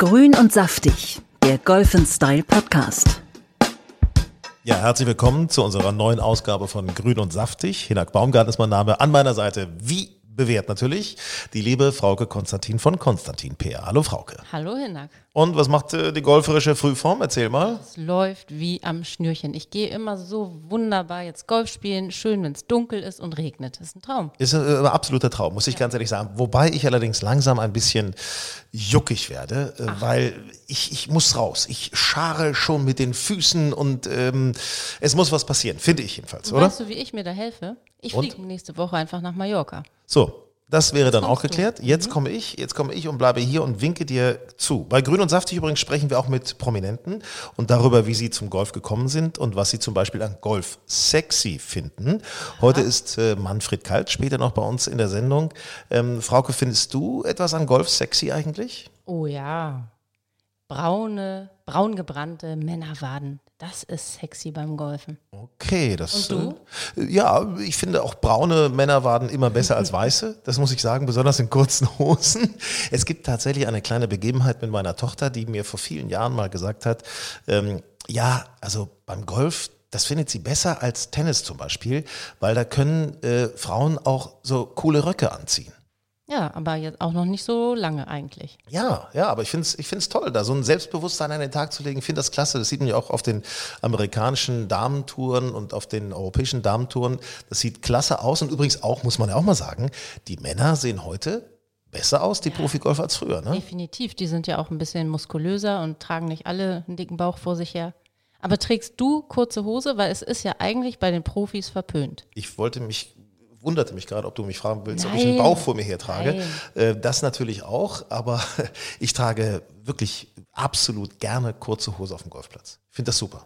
Grün und saftig, der Golf Style Podcast. Ja, herzlich willkommen zu unserer neuen Ausgabe von Grün und Saftig. Hinak Baumgarten ist mein Name. An meiner Seite, wie bewährt natürlich, die liebe Frauke Konstantin von Konstantin PR. Hallo Frauke. Hallo Hinak. Und was macht äh, die golferische Frühform? Erzähl mal. Es läuft wie am Schnürchen. Ich gehe immer so wunderbar jetzt Golf spielen, schön, wenn es dunkel ist und regnet. Das ist ein Traum. Ist ein äh, absoluter Traum, muss ich ganz ehrlich sagen. Wobei ich allerdings langsam ein bisschen juckig werde, äh, weil ich, ich muss raus. Ich schare schon mit den Füßen und ähm, es muss was passieren, finde ich jedenfalls, oder? Weißt du, wie ich mir da helfe? Ich fliege nächste Woche einfach nach Mallorca. So, das wäre dann auch geklärt. Jetzt komme ich, jetzt komme ich und bleibe hier und winke dir zu. Bei Grün und Saftig übrigens sprechen wir auch mit Prominenten und darüber, wie sie zum Golf gekommen sind und was sie zum Beispiel an Golf sexy finden. Heute ist äh, Manfred Kalt, später noch bei uns in der Sendung. Ähm, Frauke, findest du etwas an Golf sexy eigentlich? Oh ja. Braune, braungebrannte Männerwaden. Das ist sexy beim Golfen. Okay, das. Und Äh, ja, ich finde auch braune Männerwaden immer besser als weiße. Das muss ich sagen, besonders in kurzen Hosen. Es gibt tatsächlich eine kleine Begebenheit mit meiner Tochter, die mir vor vielen Jahren mal gesagt hat, ähm, ja, also beim Golf, das findet sie besser als Tennis zum Beispiel, weil da können äh, Frauen auch so coole Röcke anziehen. Ja, aber jetzt auch noch nicht so lange eigentlich. Ja, ja, aber ich finde es ich find's toll, da so ein Selbstbewusstsein an den Tag zu legen. Ich finde das klasse. Das sieht man ja auch auf den amerikanischen Damentouren und auf den europäischen Damentouren. Das sieht klasse aus. Und übrigens auch, muss man ja auch mal sagen, die Männer sehen heute besser aus, die Profigolfer, als früher. Ne? Definitiv. Die sind ja auch ein bisschen muskulöser und tragen nicht alle einen dicken Bauch vor sich her. Aber trägst du kurze Hose? Weil es ist ja eigentlich bei den Profis verpönt. Ich wollte mich, wunderte mich gerade, ob du mich fragen willst, ob ich einen Nein. Bauch vor mir her trage. Nein. Äh, Das natürlich auch, aber ich trage wirklich absolut gerne kurze Hose auf dem Golfplatz. Ich finde das super.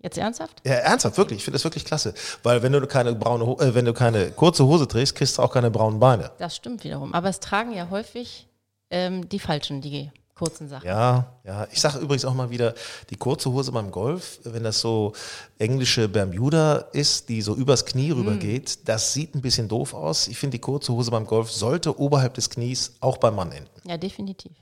Jetzt ernsthaft? Ja, ernsthaft, wirklich. Ich finde das wirklich klasse. Weil wenn du keine braune, äh, wenn du keine kurze Hose trägst, kriegst du auch keine braunen Beine. Das stimmt wiederum. Aber es tragen ja häufig ähm, die falschen, die kurzen Sachen. Ja, ja. Ich sage übrigens auch mal wieder, die kurze Hose beim Golf, wenn das so englische Bermuda ist, die so übers Knie Mm. rübergeht, das sieht ein bisschen doof aus. Ich finde, die kurze Hose beim Golf sollte oberhalb des Knies auch beim Mann enden. Ja, definitiv.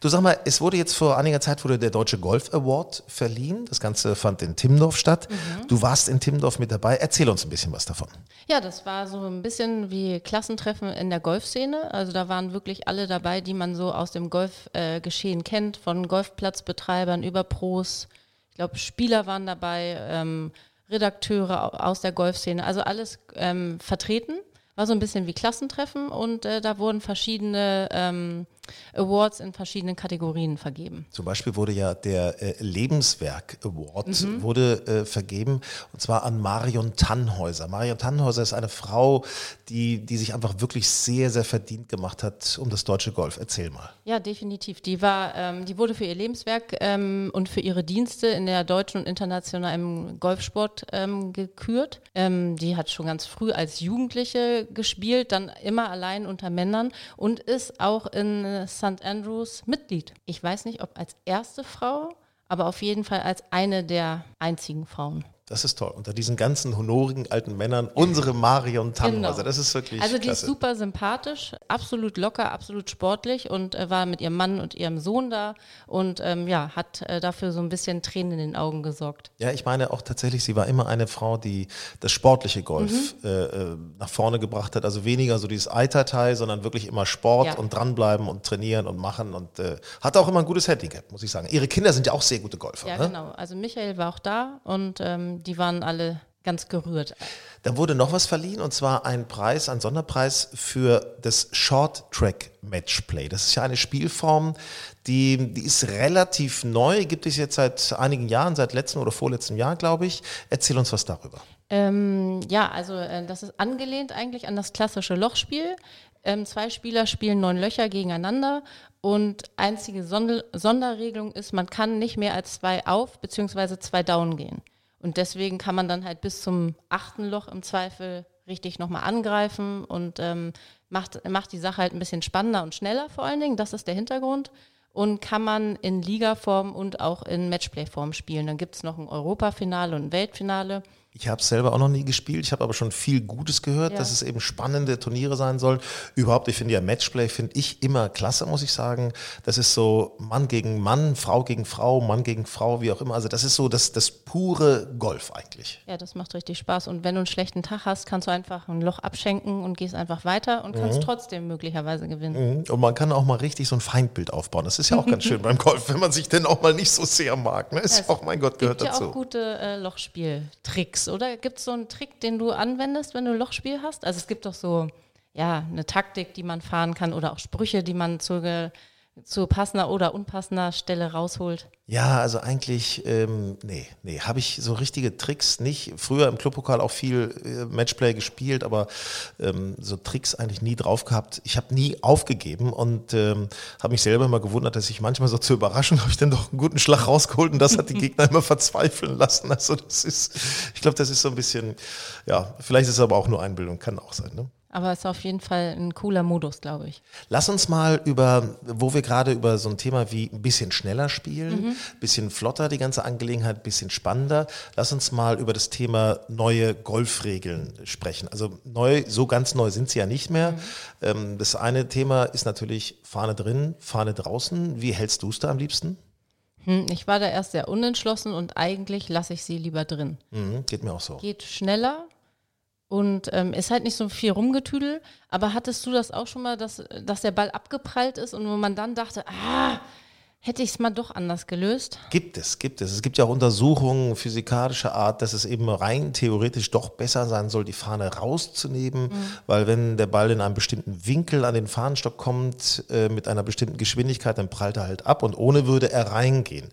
Du sag mal, es wurde jetzt vor einiger Zeit wurde der Deutsche Golf Award verliehen. Das Ganze fand in Timmendorf statt. Mhm. Du warst in Timmendorf mit dabei. Erzähl uns ein bisschen was davon. Ja, das war so ein bisschen wie Klassentreffen in der Golfszene. Also da waren wirklich alle dabei, die man so aus dem Golfgeschehen äh, Geschehen kennt, von Golfplatzbetreibern über Pros. Ich glaube, Spieler waren dabei, ähm, Redakteure au- aus der Golfszene, also alles ähm, vertreten. War so ein bisschen wie Klassentreffen und äh, da wurden verschiedene ähm, Awards in verschiedenen Kategorien vergeben. Zum Beispiel wurde ja der äh, Lebenswerk Award Mhm. wurde äh, vergeben und zwar an Marion Tannhäuser. Marion Tannhäuser ist eine Frau, die, die sich einfach wirklich sehr, sehr verdient gemacht hat um das deutsche Golf. Erzähl mal. Ja, definitiv. Die war, ähm, die wurde für ihr Lebenswerk ähm, und für ihre Dienste in der deutschen und internationalen Golfsport ähm, gekürt. Ähm, die hat schon ganz früh als Jugendliche gespielt, dann immer allein unter Männern und ist auch in St. Andrews Mitglied. Ich weiß nicht, ob als erste Frau, aber auf jeden Fall als eine der einzigen Frauen. Das ist toll. Unter diesen ganzen honorigen alten Männern, unsere Marion Tannhäuser. Genau. Das ist wirklich Also die klasse. ist super sympathisch, absolut locker, absolut sportlich und äh, war mit ihrem Mann und ihrem Sohn da und ähm, ja, hat äh, dafür so ein bisschen Tränen in den Augen gesorgt. Ja, ich meine auch tatsächlich, sie war immer eine Frau, die das sportliche Golf Mhm. äh, äh, nach vorne gebracht hat. Also weniger so dieses Eiterteil, sondern wirklich immer Sport Ja. und dranbleiben und trainieren und machen und äh, hat auch immer ein gutes Handicap, muss ich sagen. Ihre Kinder sind ja auch sehr gute Golfer. Ja, ne? genau. Also Michael war auch da und ähm, die waren alle ganz gerührt. Dann wurde noch was verliehen und zwar ein Preis, ein Sonderpreis für das Short Track Matchplay. Das ist ja eine Spielform, die, die ist relativ neu, gibt es jetzt seit einigen Jahren, seit letztem oder vorletztem Jahr, glaube ich. Erzähl uns was darüber. Ähm, ja, also äh, das ist angelehnt eigentlich an das klassische Lochspiel. Ähm, zwei Spieler spielen neun Löcher gegeneinander und einzige Sonder Sonderregelung ist, man kann nicht mehr als zwei auf bzw. zwei down gehen. Und deswegen kann man dann halt bis zum achten Loch im Zweifel richtig nochmal angreifen und ähm, macht, macht die Sache halt ein bisschen spannender und schneller vor allen Dingen. Das ist der Hintergrund. Und kann man in Ligaform und auch in Matchplay-Form spielen. Dann gibt es noch ein Europafinale und ein Weltfinale. Ich habe es selber auch noch nie gespielt. Ich habe aber schon viel Gutes gehört, Ja. dass es eben spannende Turniere sein sollen. Überhaupt, ich finde ja Matchplay finde ich immer klasse, muss ich sagen. Das ist so Mann gegen Mann, Frau gegen Frau, Mann gegen Frau, wie auch immer. Also das ist so das, das pure Golf eigentlich. Ja, das macht richtig Spaß. Und wenn du einen schlechten Tag hast, kannst du einfach ein Loch abschenken und gehst einfach weiter und kannst trotzdem möglicherweise gewinnen. Mhm. Und man kann auch mal richtig so ein Feindbild aufbauen. Das ist ja auch ganz schön beim Golf, wenn man sich denn auch mal nicht so sehr mag. Ne? Ist es auch, mein Gott, gehört Gibt ja dazu. auch gute äh, Lochspieltricks, oder? Gibt es so einen Trick, den du anwendest, wenn du ein Lochspiel hast? Also es gibt doch so, ja, eine Taktik, die man fahren kann oder auch Sprüche, die man zu, ge- zu passender oder unpassender Stelle rausholt. Ja, also eigentlich, ähm, nee, nee, habe ich so richtige Tricks nicht. Früher im Clubpokal auch viel äh, Matchplay gespielt, aber ähm, so Tricks eigentlich nie drauf gehabt. Ich habe nie aufgegeben und ähm, habe mich selber immer gewundert, dass ich manchmal so zur Überraschung habe ich dann doch einen guten Schlag rausgeholt und das hat die Gegner immer verzweifeln lassen. Also das ist, ich glaube, das ist so ein bisschen, ja, vielleicht ist es aber auch nur Einbildung, kann auch sein. Ne? Aber es ist auf jeden Fall ein cooler Modus, glaube ich. Lass uns mal über, wo wir gerade über so ein Thema wie ein bisschen schneller spielen, bisschen flotter die ganze Angelegenheit, bisschen spannender. Lass uns mal über das Thema neue Golfregeln sprechen. Also neu, so ganz neu sind sie ja nicht mehr. Ähm, das eine Thema ist natürlich Fahne drin, Fahne draußen. Wie hältst du es da am liebsten? Hm, ich war da erst sehr unentschlossen und eigentlich lasse ich sie lieber drin. Mhm, geht mir auch so. Geht schneller und ähm, ist halt nicht so viel Rumgetüdel. Aber hattest du das auch schon mal, dass, dass der Ball abgeprallt ist und wo man dann dachte, ah, hätte ich es mal doch anders gelöst? Gibt es, gibt es. Es gibt ja auch Untersuchungen physikalischer Art, dass es eben rein theoretisch doch besser sein soll, die Fahne rauszunehmen, weil wenn der Ball in einem bestimmten Winkel an den Fahnenstock kommt, äh, mit einer bestimmten Geschwindigkeit, dann prallt er halt ab und ohne würde er reingehen.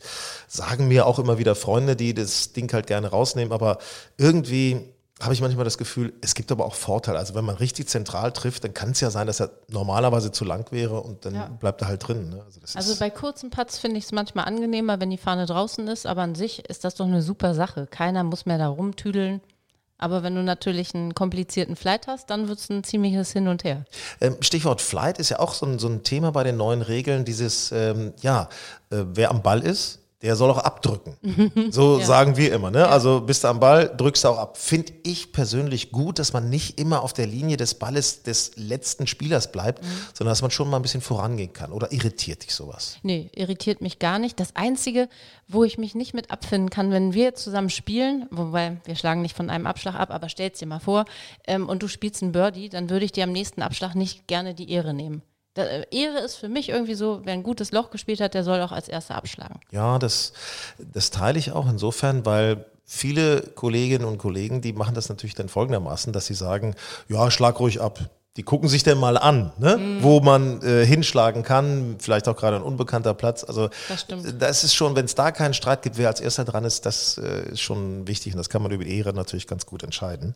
Sagen mir auch immer wieder Freunde, die das Ding halt gerne rausnehmen, aber irgendwie habe ich manchmal das Gefühl, es gibt aber auch Vorteile. Also wenn man richtig zentral trifft, dann kann es ja sein, dass er normalerweise zu lang wäre und dann Ja. bleibt er halt drin. Ne? Also, Also bei kurzen Putts finde ich es manchmal angenehmer, wenn die Fahne draußen ist, aber an sich ist das doch eine super Sache. Keiner muss mehr da rumtüdeln. Aber wenn du natürlich einen komplizierten Flight hast, dann wird es ein ziemliches Hin und Her. Ähm, Stichwort Flight ist ja auch so ein, so ein Thema bei den neuen Regeln, dieses, ähm, ja, äh, wer am Ball ist, der soll auch abdrücken. So sagen wir immer, ne? Also bist du am Ball, drückst du auch ab. Finde ich persönlich gut, dass man nicht immer auf der Linie des Balles des letzten Spielers bleibt, sondern dass man schon mal ein bisschen vorangehen kann. Oder irritiert dich sowas? Nee, irritiert mich gar nicht. Das Einzige, wo ich mich nicht mit abfinden kann, wenn wir zusammen spielen, wobei wir schlagen nicht von einem Abschlag ab, aber stell's dir mal vor, ähm, und du spielst einen Birdie, dann würde ich dir am nächsten Abschlag nicht gerne die Ehre nehmen. Da, äh, Ehre ist für mich irgendwie so, wer ein gutes Loch gespielt hat, der soll auch als erster abschlagen. Ja, das, das teile ich auch insofern, weil viele Kolleginnen und Kollegen, die machen das natürlich dann folgendermaßen, dass sie sagen, ja, schlag ruhig ab. Die gucken sich denn mal an, ne? Mhm. wo man äh, hinschlagen kann, vielleicht auch gerade ein unbekannter Platz. Also Das das ist schon, wenn es da keinen Streit gibt, wer als erster dran ist, das äh, ist schon wichtig und das kann man über die Ehre natürlich ganz gut entscheiden.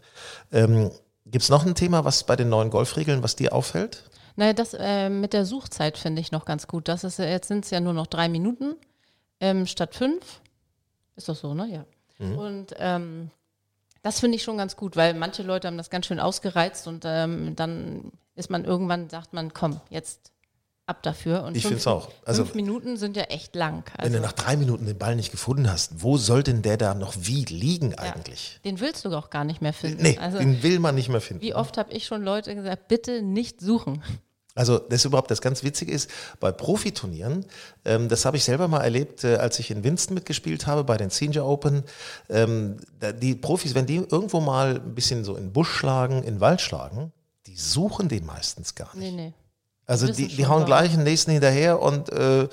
Ähm, Gibt es noch ein Thema, was bei den neuen Golfregeln, was dir auffällt? Naja, das äh, mit der Suchzeit finde ich noch ganz gut. Das ist, jetzt sind es ja nur noch drei Minuten ähm, statt fünf. Ist doch so, ne? Ja. Und ähm, das finde ich schon ganz gut, weil manche Leute haben das ganz schön ausgereizt und ähm, dann ist man irgendwann, sagt man, komm, jetzt ab dafür. Und Ich fünf- find's auch. Also- fünf Minuten sind ja echt lang. Wenn Also, du nach drei Minuten den Ball nicht gefunden hast, wo soll denn der da noch wie liegen eigentlich? den willst du auch gar nicht mehr finden. Nee, also, den will man nicht mehr finden. wie oft habe ich schon Leute gesagt, bitte nicht suchen. Also das ist überhaupt das ganz Witzige ist, bei Profiturnieren, ähm, das habe ich selber mal erlebt, äh, als ich in Winston mitgespielt habe, bei den Senior Open, ähm, die Profis, wenn die irgendwo mal ein bisschen so in den Busch schlagen, in den Wald schlagen, die suchen den meistens gar nicht. Nee, nee. Also die, die hauen gleich den nächsten hinterher und äh,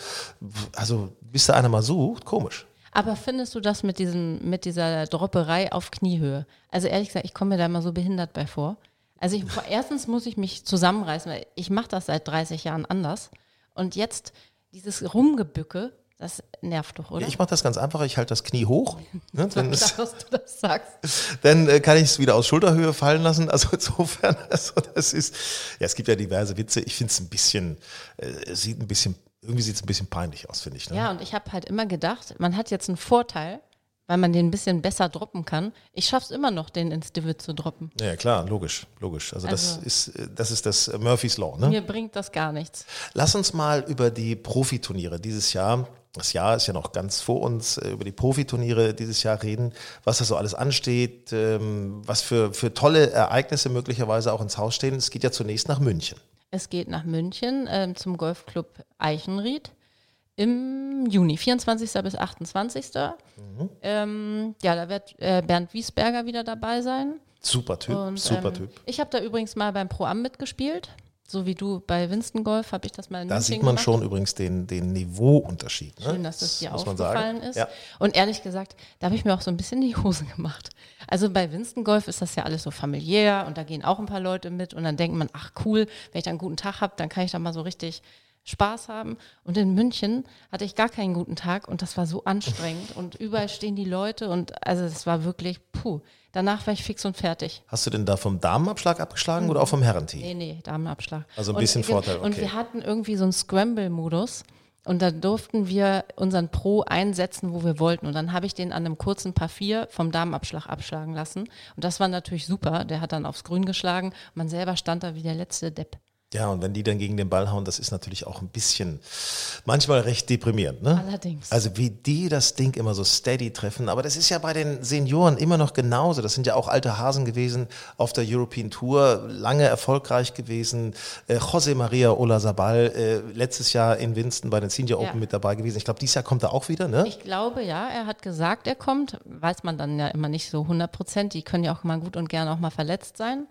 also bis da einer mal sucht, komisch. Aber findest du das mit, diesem, mit dieser Dropperei auf Kniehöhe? Also ehrlich gesagt, ich komme mir da immer so behindert bei vor. Also ich, erstens muss ich mich zusammenreißen, weil ich mache das seit 30 Jahren anders. Und jetzt dieses Rumgebücke, Das nervt doch, oder? Ich mache das ganz einfach, ich halte das Knie hoch. Ne, dann, Klar, ist, dass du das sagst. dann äh, kann ich es wieder aus Schulterhöhe fallen lassen. Also insofern, also das ist, ja, es gibt ja diverse Witze. Ich finde es ein bisschen, äh, es sieht ein bisschen, irgendwie sieht es ein bisschen peinlich aus, finde ich. Ne? Ja, und ich habe halt immer gedacht, man hat jetzt einen Vorteil, weil man den ein bisschen besser droppen kann. Ich schaff's immer noch, den ins Divi zu droppen. Ja, klar, logisch, logisch. Also, das Also- ist äh, das ist das äh, Murphy's Law. Ne? Mir bringt das gar nichts. Lass uns mal über die Profiturniere dieses Jahr, das Jahr ist ja noch ganz vor uns, äh, über die Profiturniere dieses Jahr reden, was da so alles ansteht, ähm, was für, für tolle Ereignisse möglicherweise auch ins Haus stehen. Es geht ja zunächst nach München. Es geht nach München ähm, zum Golfclub Eichenried im Juni, 24. bis 28. Ähm, ja, da wird äh, Bernd Wiesberger wieder dabei sein. Super Typ, Und, super ähm, Typ. Ich habe da übrigens mal beim Pro-Am mitgespielt. So wie du bei Winston Golf habe ich das mal in Da München sieht man gemacht. schon übrigens den, den Niveauunterschied. Ne? Schön, dass das dir muss man aufgefallen ist. Ja. Und ehrlich gesagt, da habe ich mir auch so ein bisschen die Hose gemacht. Also bei Winston Golf ist das ja alles so familiär und da gehen auch ein paar Leute mit und dann denkt man, ach cool, wenn ich da einen guten Tag habe, dann kann ich da mal so richtig Spaß haben. Und in München hatte ich gar keinen guten Tag und das war so anstrengend und überall stehen die Leute und also es war wirklich, puh. Danach war ich fix und fertig. Hast du denn da vom Damenabschlag abgeschlagen oder auch vom Herrenteam? Nee, nee, Damenabschlag. Also ein Und- bisschen Vorteil, Und okay. wir hatten irgendwie so einen Scramble-Modus. Und da durften wir unseren Pro einsetzen, wo wir wollten. Und dann habe ich den an einem kurzen 4 vom Damenabschlag abschlagen lassen. Und das war natürlich super. Der hat dann aufs Grün geschlagen. Man selber stand da wie der letzte Depp. Ja, und wenn die dann gegen den Ball hauen, das ist natürlich auch ein bisschen, manchmal recht deprimierend. Ne? Allerdings. Also wie die das Ding immer so steady treffen. Aber das ist ja bei den Senioren immer noch genauso. Das sind ja auch alte Hasen gewesen auf der European Tour, lange erfolgreich gewesen. Äh, José Maria Olazabal, äh, letztes Jahr in Winston bei den Senior Ja. Open mit dabei gewesen. Ich glaube, dieses Jahr kommt er auch wieder, ne? Ich glaube, ja, er hat gesagt, er kommt. Weiß man dann ja immer nicht so 100 Prozent. Die können ja auch mal gut und gerne auch mal verletzt sein.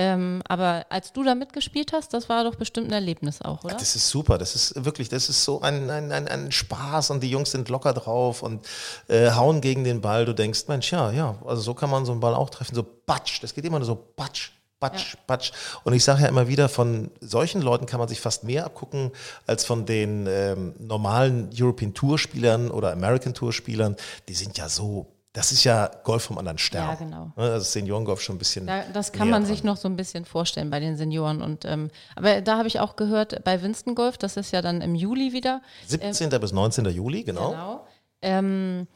Ähm, aber als du da mitgespielt hast, das war doch bestimmt ein Erlebnis auch, oder? Das ist super, das ist wirklich, das ist so ein, ein, ein, ein Spaß und die Jungs sind locker drauf und äh, hauen gegen den Ball. Du denkst, Mensch, ja, ja, also so kann man so einen Ball auch treffen, so batsch, das geht immer nur so batsch. Batsch, batsch. Und ich sage ja immer wieder, von solchen Leuten kann man sich fast mehr abgucken als von den ähm, normalen European Tour Spielern oder American Tour Spielern. Die sind ja so, das ist ja Golf vom anderen Stern. Ja, genau. Ne, Also Seniorengolf schon ein bisschen. Da, das kann man dran. sich noch so ein bisschen vorstellen bei den Senioren. Und, ähm, aber da habe ich auch gehört, bei Winston Golf, das ist ja dann im Juli wieder. 17. bis 19. Juli, genau. Genau. Ähm,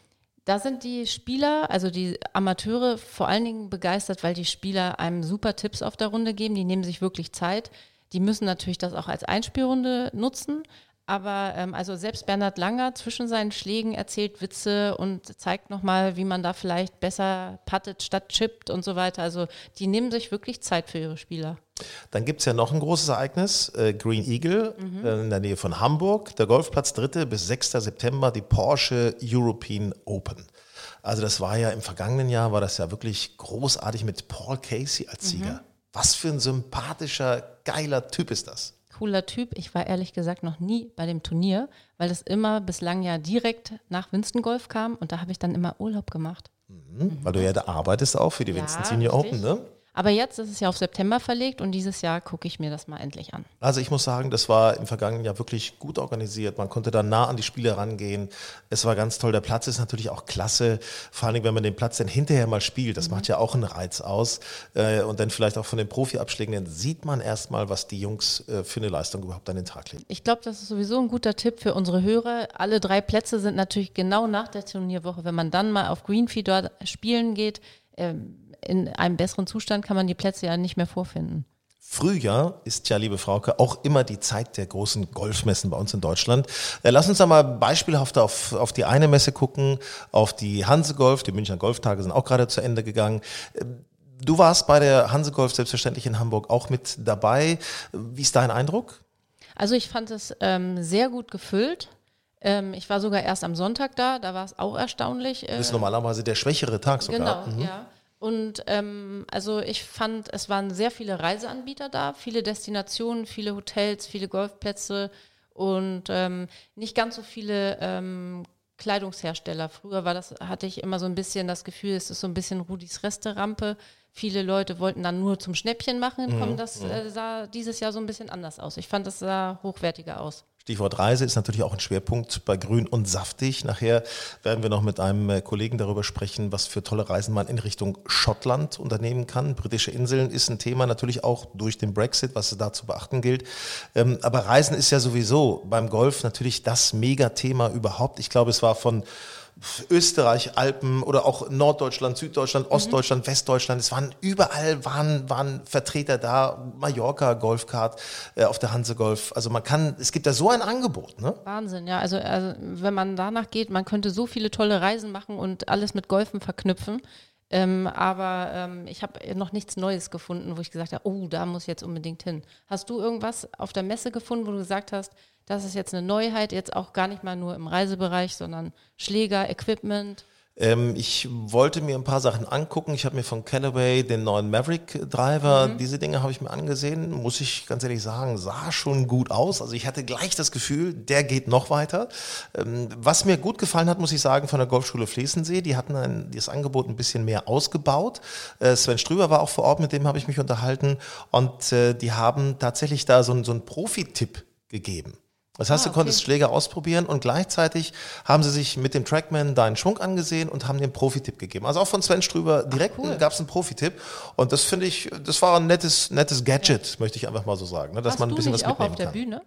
da sind die Spieler, also die Amateure, vor allen Dingen begeistert, weil die Spieler einem super Tipps auf der Runde geben. Die nehmen sich wirklich Zeit. Die müssen natürlich das auch als Einspielrunde nutzen. Aber ähm, also selbst Bernhard Langer zwischen seinen Schlägen erzählt Witze und zeigt nochmal, wie man da vielleicht besser puttet statt chippt und so weiter. Also die nehmen sich wirklich Zeit für ihre Spieler. Dann gibt es ja noch ein großes Ereignis, äh, Green Eagle Mhm. äh, in der Nähe von Hamburg. Der Golfplatz 3. bis 6. September, die Porsche European Open. Also das war ja im vergangenen Jahr, war das ja wirklich großartig mit Paul Casey als Sieger. Mhm. Was für ein sympathischer, geiler Typ ist das. Cooler Typ. Ich war ehrlich gesagt noch nie bei dem Turnier, weil es immer bislang ja direkt nach Winston Golf kam und da habe ich dann immer Urlaub gemacht. Weil du ja da arbeitest auch für die Winston Senior richtig. Open, ne? Aber jetzt ist es ja auf September verlegt und dieses Jahr gucke ich mir das mal endlich an. Also ich muss sagen, das war im vergangenen Jahr wirklich gut organisiert. Man konnte da nah an die Spieler rangehen. Es war ganz toll. Der Platz ist natürlich auch klasse. Vor allem, wenn man den Platz dann hinterher mal spielt. Das macht ja auch einen Reiz aus. Äh, Und dann vielleicht auch von den Profi-Abschlägen, dann sieht man erstmal, was die Jungs äh, für eine Leistung überhaupt an den Tag legen. Ich glaube, das ist sowieso ein guter Tipp für unsere Hörer. Alle drei Plätze sind natürlich genau nach der Turnierwoche. Wenn man dann mal auf Greenfee dort spielen geht, ähm, in einem besseren Zustand kann man die Plätze ja nicht mehr vorfinden. Frühjahr ist ja, liebe Frauke, auch immer die Zeit der großen Golfmessen bei uns in Deutschland. Äh, Lass uns da mal beispielhaft auf, auf die eine Messe gucken, auf die Hanse Golf. Die Münchner Golftage sind auch gerade zu Ende gegangen. Ähm, Du warst bei der Hanse Golf selbstverständlich in Hamburg auch mit dabei. Wie ist dein Eindruck? Also ich fand es ähm, sehr gut gefüllt. Ähm, ich war sogar erst am Sonntag da, da war es auch erstaunlich. Äh, Das ist normalerweise der schwächere Tag sogar. Genau, ja. Und ähm, also ich fand, es waren sehr viele Reiseanbieter da, viele Destinationen, viele Hotels, viele Golfplätze und ähm, nicht ganz so viele ähm, Kleidungshersteller. Früher war das, hatte ich immer so ein bisschen das Gefühl, es ist so ein bisschen Rudis Resterampe. Viele Leute wollten dann nur zum Schnäppchen machen Mhm, kommen. Das äh, sah dieses Jahr so ein bisschen anders aus. Ich fand, das sah hochwertiger aus. Stichwort Reise ist natürlich auch ein Schwerpunkt bei Grün und Saftig. Nachher werden wir noch mit einem äh, Kollegen darüber sprechen, was für tolle Reisen man in Richtung Schottland unternehmen kann. Britische Inseln ist ein Thema natürlich auch durch den Brexit, was da zu beachten gilt. Ähm, aber Reisen ist ja sowieso beim Golf natürlich das Megathema überhaupt. Ich glaube, es war von Österreich, Alpen oder auch Norddeutschland, Süddeutschland, Ostdeutschland, Westdeutschland. Es waren überall waren, waren Vertreter da, Mallorca, Golfkart äh, auf der Hanse Golf. Also man kann, es gibt da so ein Angebot, ne? Wahnsinn, ja. Also, also wenn man danach geht, man könnte so viele tolle Reisen machen und alles mit Golfen verknüpfen. Ähm, aber ähm, ich habe noch nichts Neues gefunden, wo ich gesagt habe, oh, da muss ich jetzt unbedingt hin. Hast du irgendwas auf der Messe gefunden, wo du gesagt hast, das ist jetzt eine Neuheit, jetzt auch gar nicht mal nur im Reisebereich, sondern Schläger, Equipment? Ähm, ich wollte mir ein paar Sachen angucken. Ich habe mir von Callaway den neuen Maverick Driver, diese Dinge habe ich mir angesehen, muss ich ganz ehrlich sagen, sah schon gut aus. Also ich hatte gleich das Gefühl, der geht noch weiter. Ähm, was mir gut gefallen hat, muss ich sagen, von der Golfschule Flesensee, die hatten ein, das Angebot ein bisschen mehr ausgebaut. Äh, Sven Strüber war auch vor Ort, mit dem habe ich mich unterhalten und äh, die haben tatsächlich da so, so einen Profi-Tipp gegeben. Das heißt, Ah, du konntest okay. Schläger ausprobieren und gleichzeitig haben sie sich mit dem Trackman deinen Schwung angesehen und haben dir einen Profi-Tipp gegeben. Also auch von Sven Strüber direkt cool. gab es einen Profi-Tipp und das finde ich, das war ein nettes, nettes Gadget, möchte ich einfach mal so sagen, ne, dass Hast man ein bisschen was mitnehmen auf der kann. Bühne?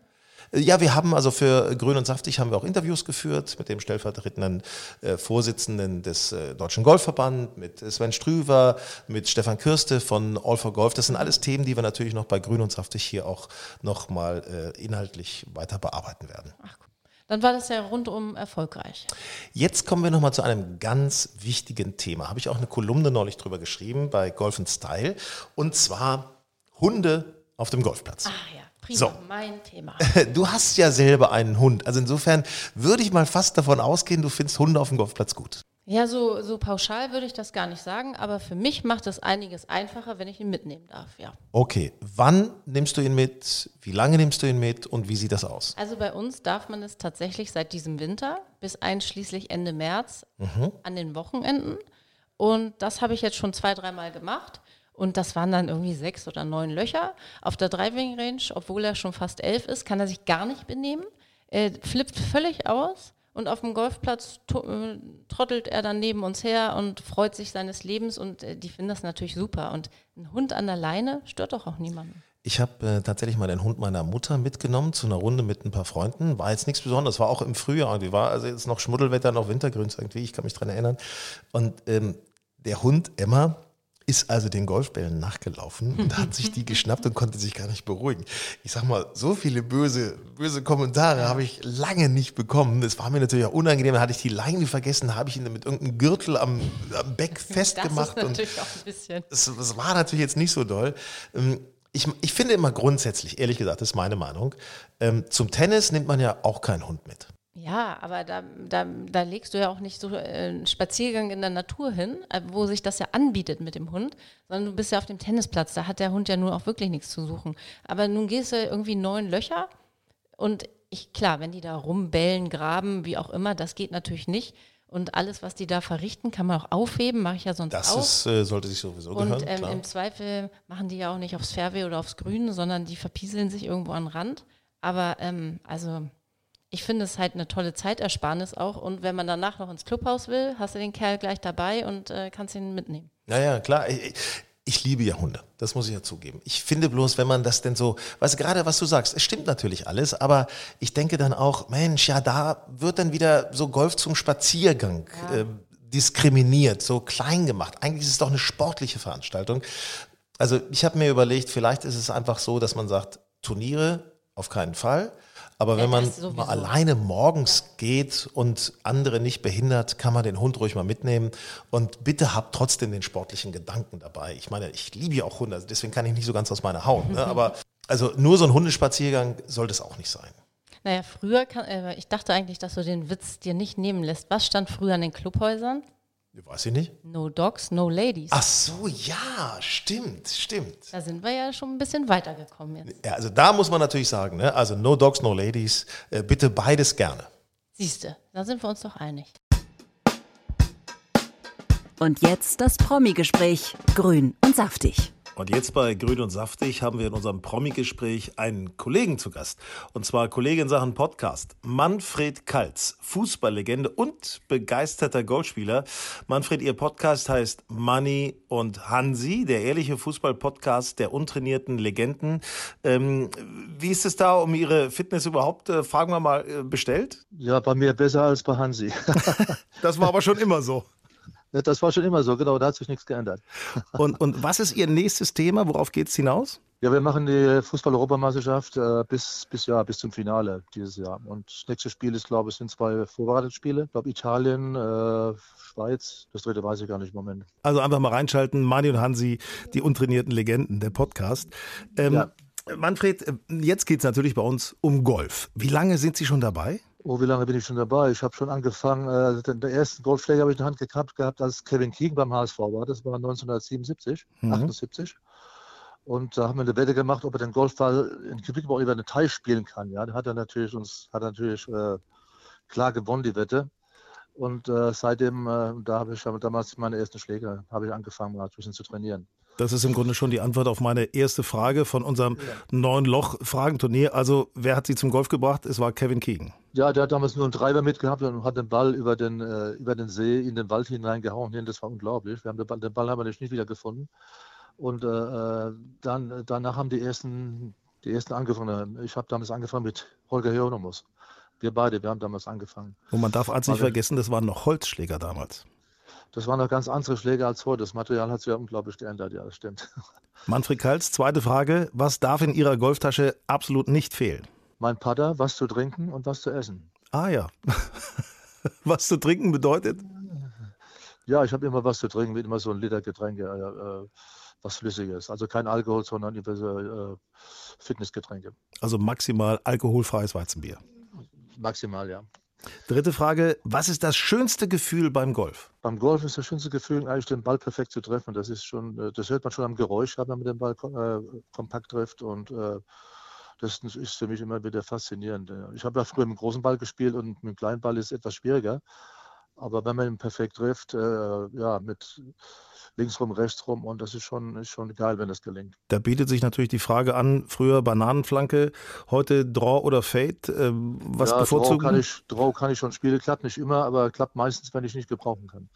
Ja, wir haben also für Grün und Saftig haben wir auch Interviews geführt mit dem stellvertretenden äh, Vorsitzenden des äh, Deutschen Golfverband, mit Sven Strüver, mit Stefan Kürste von All for Golf. Das sind alles Themen, die wir natürlich noch bei Grün und Saftig hier auch nochmal äh, inhaltlich weiter bearbeiten werden. Ach, guck. Dann war das ja rundum erfolgreich. Jetzt kommen wir nochmal zu einem ganz wichtigen Thema. Habe ich auch eine Kolumne neulich drüber geschrieben bei Golf Style. Und zwar Hunde auf dem Golfplatz. Ah ja, prima, So. mein Thema. Du hast ja selber einen Hund. Also insofern würde ich mal fast davon ausgehen, du findest Hunde auf dem Golfplatz gut. Ja, so, so pauschal würde ich das gar nicht sagen, aber für mich macht es einiges einfacher, wenn ich ihn mitnehmen darf, ja. Okay, wann nimmst du ihn mit? Wie lange nimmst du ihn mit? Und wie sieht das aus? Also bei uns darf man es tatsächlich seit diesem Winter bis einschließlich Ende März an den Wochenenden. Und das habe ich jetzt schon zwei, dreimal gemacht. Und das waren dann irgendwie sechs oder neun Löcher. Auf der Driving Range, obwohl er schon fast elf ist, kann er sich gar nicht benehmen. Er flippt völlig aus. Und auf dem Golfplatz äh, trottelt er dann neben uns her und freut sich seines Lebens. Und äh, die finden das natürlich super. Und ein Hund an der Leine stört doch auch niemanden. Ich habe äh, tatsächlich mal den Hund meiner Mutter mitgenommen zu einer Runde mit ein paar Freunden. War jetzt nichts Besonderes, war auch im Frühjahr irgendwie. War also jetzt noch Schmuddelwetter, noch Wintergrüns irgendwie, ich kann mich dran erinnern. Und ähm, der Hund Emma ist also den Golfbällen nachgelaufen und hat sich die geschnappt und konnte sich gar nicht beruhigen. Ich sag mal, so viele böse, böse Kommentare habe ich lange nicht bekommen. Das war mir natürlich auch unangenehm. Da hatte ich die Leine vergessen, habe ich ihn mit irgendeinem Gürtel am, am Beck festgemacht. das ist und natürlich auch ein bisschen. das, das war natürlich jetzt nicht so doll. Ähm, Ich, ich finde immer grundsätzlich, ehrlich gesagt, das ist meine Meinung, ähm, zum Tennis nimmt man ja auch keinen Hund mit. Ja, aber da, da, da legst du ja auch nicht so äh, einen Spaziergang in der Natur hin, äh, wo sich das ja anbietet mit dem Hund, sondern du bist ja auf dem Tennisplatz, da hat der Hund ja nun auch wirklich nichts zu suchen. Aber nun gehst du irgendwie neun Löcher und ich, klar, wenn die da rumbellen, graben, wie auch immer, das geht natürlich nicht. Und alles, was die da verrichten, kann man auch aufheben, mache ich ja sonst Das auch. ist, äh, sollte sich sowieso Und gehören. ähm, klar. im Zweifel machen die ja auch nicht aufs Fairway oder aufs Grün, sondern die verpieseln sich irgendwo an den Rand. Aber ähm, also ich finde es halt eine tolle Zeitersparnis auch. Und wenn man danach noch ins Clubhaus will, hast du den Kerl gleich dabei und äh, kannst ihn mitnehmen. Ja, ja, klar. Ich, ich liebe ja Hunde. Das muss ich ja zugeben. Ich finde bloß, wenn man das denn so, weißt du, gerade was du sagst, es stimmt natürlich alles, aber ich denke dann auch, Mensch, ja, da wird dann wieder so Golf zum Spaziergang äh, diskriminiert, so klein gemacht. Eigentlich ist es doch eine sportliche Veranstaltung. Also ich habe mir überlegt, vielleicht ist es einfach so, dass man sagt, Turniere auf keinen Fall. Aber wenn man mal alleine morgens geht und andere nicht behindert, kann man den Hund ruhig mal mitnehmen. Und bitte habt trotzdem den sportlichen Gedanken dabei. Ich meine, ich liebe ja auch Hunde, also deswegen kann ich nicht so ganz aus meiner Haut. Ne? Aber also nur so ein Hundespaziergang sollte es auch nicht sein. Naja, früher, kann, äh, ich dachte eigentlich, dass du den Witz dir nicht nehmen lässt. Was stand früher an den Clubhäusern? Weiß ich nicht. No Dogs, no Ladies. Ach so, ja, stimmt, stimmt. Da sind wir ja schon ein bisschen weitergekommen jetzt. Ja, also da muss man natürlich sagen, ne? also no dogs, no ladies, äh, bitte beides gerne. Siehst du, da sind wir uns doch einig. Und jetzt das Promi-Gespräch. Grün und saftig. Und jetzt bei Grün und Saftig haben wir in unserem Promi-Gespräch einen Kollegen zu Gast. Und zwar Kollege in Sachen Podcast. Manfred Kaltz, Fußballlegende und begeisterter Golfspieler. Manfred, Ihr Podcast heißt Money und Hansi, der ehrliche Fußball-Podcast der untrainierten Legenden. Ähm, wie ist es da um Ihre Fitness überhaupt, äh, fragen wir mal, äh, bestellt? Ja, bei mir besser als bei Hansi. das war aber schon immer so. Das war schon immer so, genau, da hat sich nichts geändert. Und, und was ist Ihr nächstes Thema? Worauf geht es hinaus? Ja, wir machen die Fußball-Europameisterschaft äh, bis, bis, ja, bis zum Finale dieses Jahr. Und das nächste Spiel ist, glaube ich, sind zwei Vorbereitungsspiele. Ich glaube, Italien, äh, Schweiz, das dritte weiß ich gar nicht im Moment. Also einfach mal reinschalten, Mani und Hansi, die untrainierten Legenden, der Podcast. Ähm, ja. Manfred, jetzt geht es natürlich bei uns um Golf. Wie lange sind Sie schon dabei? Oh, wie lange bin ich schon dabei? Ich habe schon angefangen, äh, den, den, ersten Golfschläger habe ich in der Hand gehabt gehabt, als Kevin Keegan beim HSV war. Das war 1977, mhm. 78. Und da haben wir eine Wette gemacht, ob er den Golfball in Quickball über den Teil spielen kann. Ja, da hat er natürlich uns, hat er natürlich äh, klar gewonnen, die Wette. Und äh, seitdem, äh, da habe ich damals meine ersten Schläge, habe ich angefangen, mal ein bisschen zu trainieren. Das ist im Grunde schon die Antwort auf meine erste Frage von unserem ja. neuen Loch-Fragenturnier. Also, wer hat Sie zum Golf gebracht? Es war Kevin Keegan. Ja, der hat damals nur einen Treiber mitgehabt und hat den Ball über den, äh, über den See in den Wald hineingehauen. Das war unglaublich. Wir haben den, Ball, den Ball haben wir nicht wieder gefunden. Und äh, dann, danach haben die ersten, die ersten angefangen. Ich habe damals angefangen mit Holger Hieronymus. Wir beide, wir haben damals angefangen. Und man darf eins nicht vergessen, das waren noch Holzschläger damals. Das waren noch ganz andere Schläge als heute. Das Material hat sich ja unglaublich geändert, ja, das stimmt. Manfred Kals, zweite Frage. Was darf in Ihrer Golftasche absolut nicht fehlen? Mein Putter, was zu trinken und was zu essen. Ah ja. was zu trinken bedeutet? Ja, ich habe immer was zu trinken, immer so ein Liter Getränke, äh, äh was Flüssiges. Also kein Alkohol, sondern äh, Fitnessgetränke. Also maximal alkoholfreies Weizenbier. Maximal, ja. Dritte Frage, was ist das schönste Gefühl beim Golf? Beim Golf ist das schönste Gefühl, eigentlich den Ball perfekt zu treffen. Das ist schon, äh, das hört man schon am Geräusch, wenn man den Ball äh, kompakt trifft und äh, das ist für mich immer wieder faszinierend. Ich habe ja früher mit dem großen Ball gespielt und mit dem kleinen Ball ist es etwas schwieriger. Aber wenn man ihn perfekt trifft, äh, ja, mit linksrum, rechtsrum und das ist schon, ist schon geil, wenn das gelingt. Da bietet sich natürlich die Frage an, früher Bananenflanke, heute Draw oder Fade. Ähm, was ja, bevorzugen? Draw kann, ich, Draw kann ich schon spielen, klappt nicht immer, aber klappt meistens, wenn ich nicht gebrauchen kann.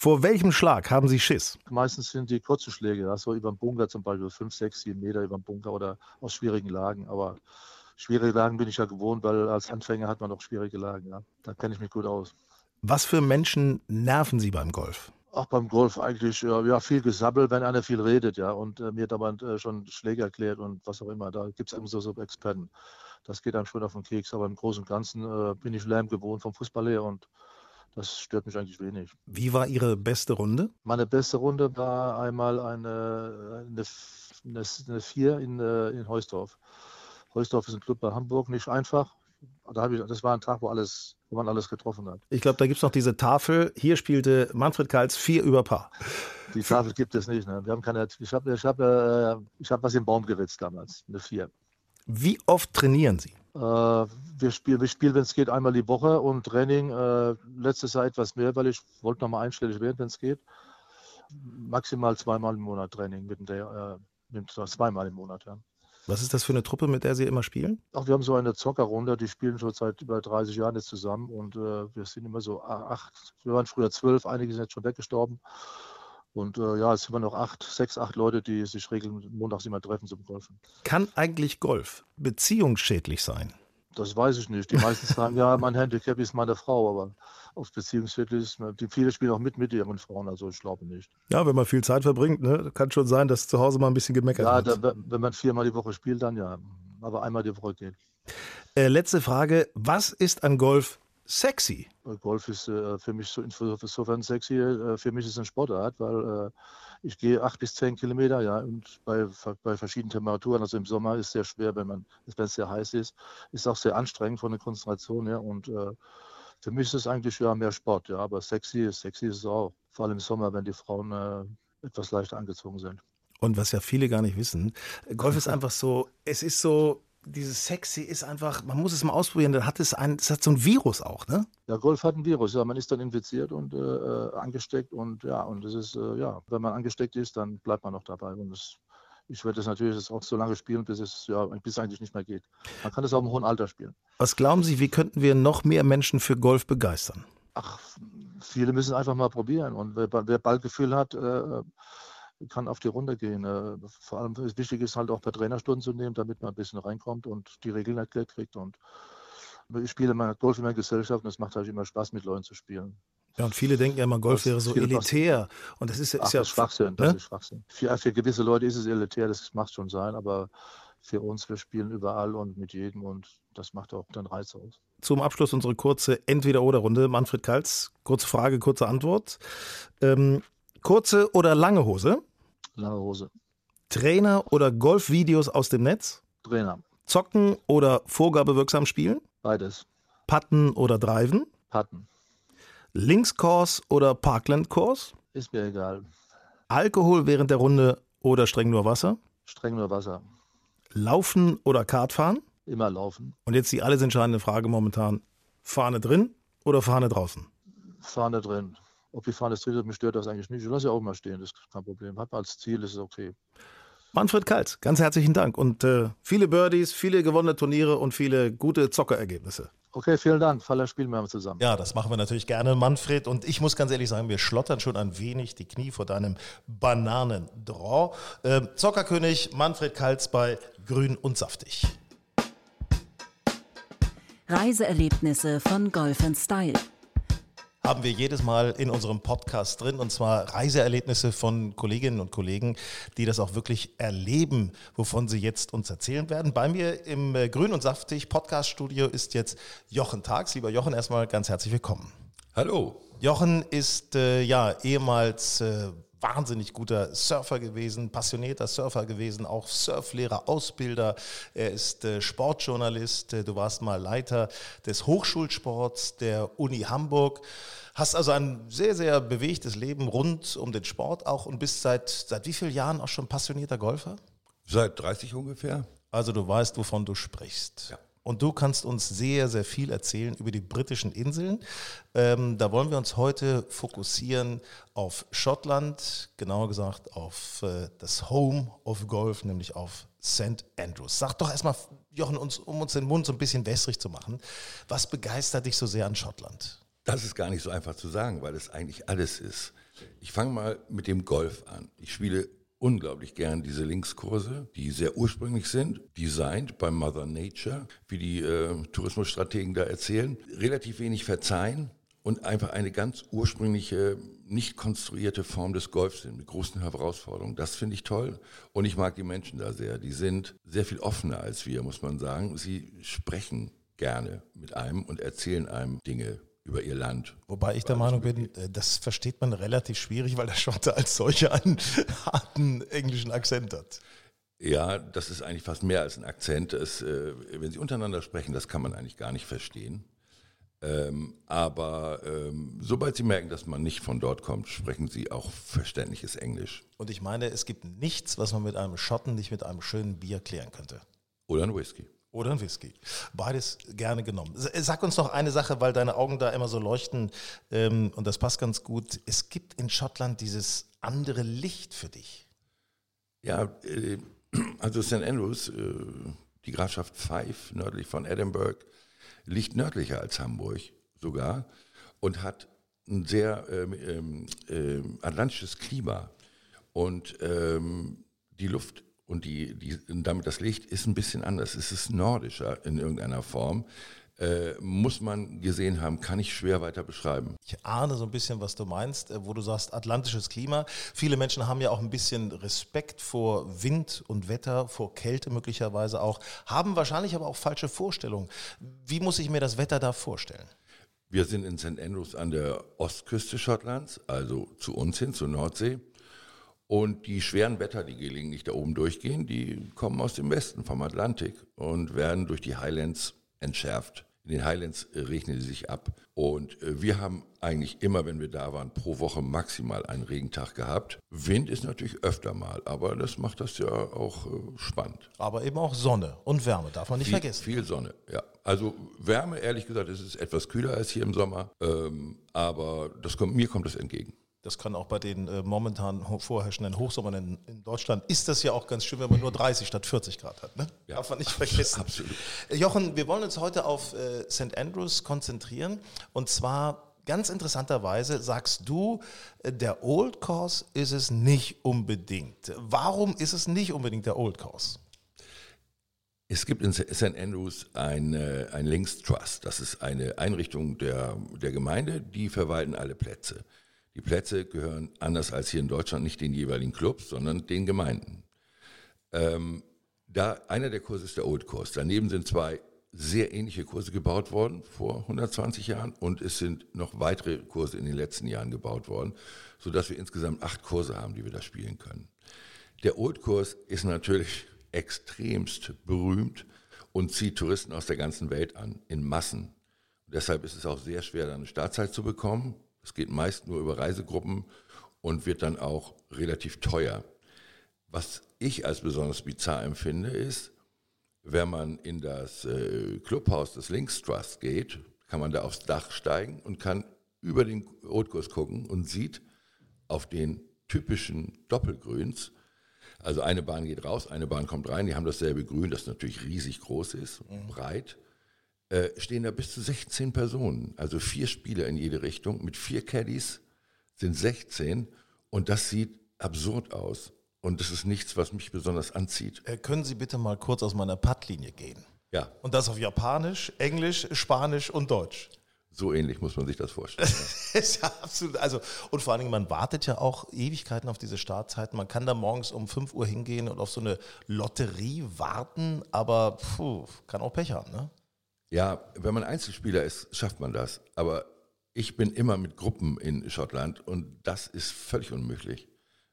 Vor welchem Schlag haben Sie Schiss? Meistens sind die kurzen Schläge, so über den Bunker zum Beispiel, 5, 6, 7 Meter über den Bunker oder aus schwierigen Lagen. Aber schwierige Lagen bin ich ja gewohnt, weil als Anfänger hat man auch schwierige Lagen. Ja. Da kenne ich mich gut aus. Was für Menschen nerven Sie beim Golf? Auch beim Golf eigentlich ja, viel gesabbelt, wenn einer viel redet, ja, und äh, mir dauernd äh, schon Schläge erklärt und was auch immer. Da gibt es immer so, so Experten. Das geht einem schon auf den Keks, aber im Großen und Ganzen äh, bin ich Lärm gewohnt vom Fußball her und das stört mich eigentlich wenig. Wie war Ihre beste Runde? Meine beste Runde war einmal eine, eine, eine, eine Vier in, äh, in Heusdorf. Heusdorf ist ein Club bei Hamburg, nicht einfach. Da ich, das war ein Tag, wo alles wo man alles getroffen hat. Ich glaube, da gibt es noch diese Tafel. Hier spielte Manfred Kals vier über Paar. Die Tafel gibt es nicht. Ne? Wir haben keine, ich habe ich hab, äh, ich hab was im Baum geritzt damals, eine vier. Wie oft trainieren Sie? Äh, wir spielen, wir spielen wenn es geht, einmal die Woche und Training äh, letztes Jahr etwas mehr, weil ich wollte nochmal einstellig werden, wenn es geht. Maximal zweimal im Monat Training, mit der, äh, mit zweimal im Monat. Ja. Was ist das für eine Truppe, mit der Sie immer spielen? Ach, wir haben so eine Zockerrunde, die spielen schon seit über 30 Jahren jetzt zusammen und äh, wir sind immer so acht, wir waren früher zwölf, einige sind jetzt schon weggestorben. Und äh, ja, es sind immer noch acht, sechs, acht Leute, die sich regeln, montags immer treffen zum Golfen. Kann eigentlich Golf beziehungsschädlich sein? Das weiß ich nicht. Die meisten sagen, ja, mein Handicap ist meine Frau, aber auf Beziehungsviertel ist, die viele spielen auch mit mit ihren Frauen, also ich glaube nicht. Ja, wenn man viel Zeit verbringt, ne, kann schon sein, dass zu Hause mal ein bisschen gemeckert ja, wird. Ja, wenn man viermal die Woche spielt, dann ja, aber einmal die Woche geht. Äh, letzte Frage, was ist an Golf sexy? Golf ist äh, für mich so, insofern sexy, äh, für mich ist es eine Sportart, weil äh, ich gehe acht bis zehn Kilometer, ja, und bei, bei verschiedenen Temperaturen, also im Sommer ist es sehr schwer, wenn man, wenn es sehr heiß ist, ist auch sehr anstrengend von der Konzentration her und äh, für mich ist es eigentlich ja mehr Sport, ja, aber sexy, sexy ist es auch, vor allem im Sommer, wenn die Frauen äh, etwas leichter angezogen sind. Und was ja viele gar nicht wissen, Golf ist einfach so, es ist so, dieses Sexy ist einfach, man muss es mal ausprobieren, dann hat es ein, es hat so ein Virus auch, ne? Ja, Golf hat ein Virus, ja, man ist dann infiziert und äh, äh angesteckt und ja, und das ist, äh, ja, wenn man angesteckt ist, dann bleibt man noch dabei und das, ich werde das natürlich auch so lange spielen, bis es, ja, bis es eigentlich nicht mehr geht. Man kann das auch im hohen Alter spielen. Was glauben Sie, wie könnten wir noch mehr Menschen für Golf begeistern? Ach, viele müssen einfach mal probieren und wer, wer Ballgefühl hat, äh, kann auf die Runde gehen. Äh, vor allem wichtig ist halt auch per Trainerstunden zu nehmen, damit man ein bisschen reinkommt und die Regeln erklärt kriegt. Und ich spiele immer Golf in meiner Gesellschaft und es macht halt immer Spaß, mit Leuten zu spielen. Ja, und viele denken ja immer, Golf wäre so elitär. Und das ist, ist Ach, ja das ist Schwachsinn. Das ne? ist Schwachsinn. Für, für gewisse Leute ist es elitär, das macht schon sein, aber für uns, wir spielen überall und mit jedem und das macht auch dann Reiz aus. Zum Abschluss unsere kurze Entweder-Oder-Runde. Manfred Kalz, kurze Frage, kurze Antwort. Ähm, kurze oder lange Hose? Lange Hose. Trainer oder Golfvideos aus dem Netz? Trainer. Zocken oder vorgabewirksam spielen? Beides. Putten oder Driven? Putten. Linkskurs oder Parkland-Kurs? Ist mir egal. Alkohol während der Runde oder streng nur Wasser? Streng nur Wasser. Laufen oder Kartfahren? Immer laufen. Und jetzt die alles entscheidende Frage momentan. Fahne drin oder Fahne draußen? Fahne drin. Ob die Fahne drin ist, mich stört das eigentlich nicht. Ich lasse ja auch mal stehen, das ist kein Problem. Hat man als Ziel, ist es okay. Manfred Kalt, ganz herzlichen Dank und äh, viele Birdies, viele gewonnene Turniere und viele gute Zockerergebnisse. Okay, vielen Dank. Faller spielen wir zusammen. Ja, das machen wir natürlich gerne, Manfred. Und ich muss ganz ehrlich sagen, wir schlottern schon ein wenig die Knie vor deinem Bananendraw. Äh, Zockerkönig Manfred Kaltz bei Grün und Saftig. Reiseerlebnisse von Golf Style haben wir jedes Mal in unserem Podcast drin und zwar Reiseerlebnisse von Kolleginnen und Kollegen, die das auch wirklich erleben, wovon sie jetzt uns erzählen werden. Bei mir im äh, Grün und Saftig Podcast Studio ist jetzt Jochen Tags. Lieber Jochen, erstmal ganz herzlich willkommen. Hallo. Jochen ist äh, ja ehemals äh, wahnsinnig guter Surfer gewesen, passionierter Surfer gewesen, auch Surflehrer, Ausbilder. Er ist äh, Sportjournalist. Äh, du warst mal Leiter des Hochschulsports der Uni Hamburg. Hast also ein sehr, sehr bewegtes Leben rund um den Sport auch und bist seit, seit wie vielen Jahren auch schon passionierter Golfer? Seit 30 ungefähr. Also du weißt, wovon du sprichst. Ja. Und du kannst uns sehr, sehr viel erzählen über die britischen Inseln. Ähm, da wollen wir uns heute fokussieren auf Schottland, genauer gesagt auf äh, das Home of Golf, nämlich auf St. Andrews. Sag doch erstmal, Jochen, uns, um uns den Mund so ein bisschen wässrig zu machen, was begeistert dich so sehr an Schottland? Das ist gar nicht so einfach zu sagen, weil es eigentlich alles ist. Ich fange mal mit dem Golf an. Ich spiele unglaublich gern diese Linkskurse, die sehr ursprünglich sind, designed bei Mother Nature, wie die äh, Tourismusstrategen da erzählen, relativ wenig verzeihen und einfach eine ganz ursprüngliche, nicht konstruierte Form des Golfs sind, mit großen Herausforderungen. Das finde ich toll und ich mag die Menschen da sehr. Die sind sehr viel offener als wir, muss man sagen. Sie sprechen gerne mit einem und erzählen einem Dinge über ihr Land. Wobei ich der Meinung bin, äh, das versteht man relativ schwierig, weil der Schotte als solcher einen harten englischen Akzent hat. Ja, das ist eigentlich fast mehr als ein Akzent. Es, äh, wenn sie untereinander sprechen, das kann man eigentlich gar nicht verstehen. Ähm, aber ähm, sobald sie merken, dass man nicht von dort kommt, sprechen sie auch verständliches Englisch. Und ich meine, es gibt nichts, was man mit einem Schotten nicht mit einem schönen Bier klären könnte. Oder ein Whisky. Oder ein Whisky. Beides gerne genommen. Sag uns noch eine Sache, weil deine Augen da immer so leuchten ähm, und das passt ganz gut. Es gibt in Schottland dieses andere Licht für dich. Ja, äh, also St. Andrews, äh, die Grafschaft Fife, nördlich von Edinburgh, liegt nördlicher als Hamburg sogar und hat ein sehr ähm, ähm, äh, atlantisches Klima. Und ähm, die Luft und die, die, damit das Licht ist ein bisschen anders. Es ist nordischer in irgendeiner Form. Äh, muss man gesehen haben, kann ich schwer weiter beschreiben. Ich ahne so ein bisschen, was du meinst, äh, wo du sagst, atlantisches Klima. Viele Menschen haben ja auch ein bisschen Respekt vor Wind und Wetter, vor Kälte möglicherweise auch, haben wahrscheinlich aber auch falsche Vorstellungen. Wie muss ich mir das Wetter da vorstellen? Wir sind in St. Andrews an der Ostküste Schottlands, also zu uns hin, zur Nordsee. Und die schweren Wetter, die gelegentlich da oben durchgehen, die kommen aus dem Westen, vom Atlantik und werden durch die Highlands entschärft. In den Highlands regnet es sich ab. Und äh, wir haben eigentlich immer, wenn wir da waren, pro Woche maximal einen Regentag gehabt. Wind ist natürlich öfter mal, aber das macht das ja auch äh, spannend. Aber eben auch Sonne und Wärme, darf man nicht viel, vergessen. Viel Sonne, ja. Also Wärme, ehrlich gesagt, es ist etwas kühler als hier im Sommer, ähm, aber das kommt, mir kommt das entgegen. Das kann auch bei den äh, momentan vorherrschenden Hochsommern in, in, Deutschland, ist das ja auch ganz schön, wenn man nur 30 statt 40 Grad hat. Ne? Ja. Darf man nicht vergessen. Absolut. Jochen, wir wollen uns heute auf äh, St. Andrews konzentrieren. Und zwar ganz interessanterweise sagst du, äh, der Old Course ist es nicht unbedingt. Warum ist es nicht unbedingt der Old Course? Es gibt in St. Andrews ein, ein Links Trust. Das ist eine Einrichtung der, der Gemeinde, die verwalten alle Plätze. Die Plätze gehören anders als hier in Deutschland nicht den jeweiligen Clubs, sondern den Gemeinden. Ähm, da einer der Kurse ist der Old Kurs. Daneben sind zwei sehr ähnliche Kurse gebaut worden vor 120 Jahren und es sind noch weitere Kurse in den letzten Jahren gebaut worden, sodass wir insgesamt acht Kurse haben, die wir da spielen können. Der Old Kurs ist natürlich extremst berühmt und zieht Touristen aus der ganzen Welt an, in Massen. Deshalb ist es auch sehr schwer, da eine Startzeit zu bekommen. Es geht meist nur über Reisegruppen und wird dann auch relativ teuer. Was ich als besonders bizarr empfinde, ist, wenn man in das äh, Clubhaus des Links Trust geht, kann man da aufs Dach steigen und kann über den Rotkurs gucken und sieht auf den typischen Doppelgrüns, also eine Bahn geht raus, eine Bahn kommt rein, die haben dasselbe Grün, das natürlich riesig groß ist, mhm. breit äh, stehen da bis zu 16 Personen, also vier Spieler in jede Richtung mit vier Caddies sind 16 und das sieht absurd aus und das ist nichts, was mich besonders anzieht. Äh, können Sie bitte mal kurz aus meiner Pattlinie gehen? Ja. Und das auf Japanisch, Englisch, Spanisch und Deutsch. So ähnlich muss man sich das vorstellen. ist ja absolut. Also, und vor allen Dingen, man wartet ja auch Ewigkeiten auf diese Startzeiten. Man kann da morgens um 5 Uhr hingehen und auf so eine Lotterie warten, aber puh, kann auch Pech haben, ne? Ja, wenn man Einzelspieler ist, schafft man das. Aber ich bin immer mit Gruppen in Schottland und das ist völlig unmöglich.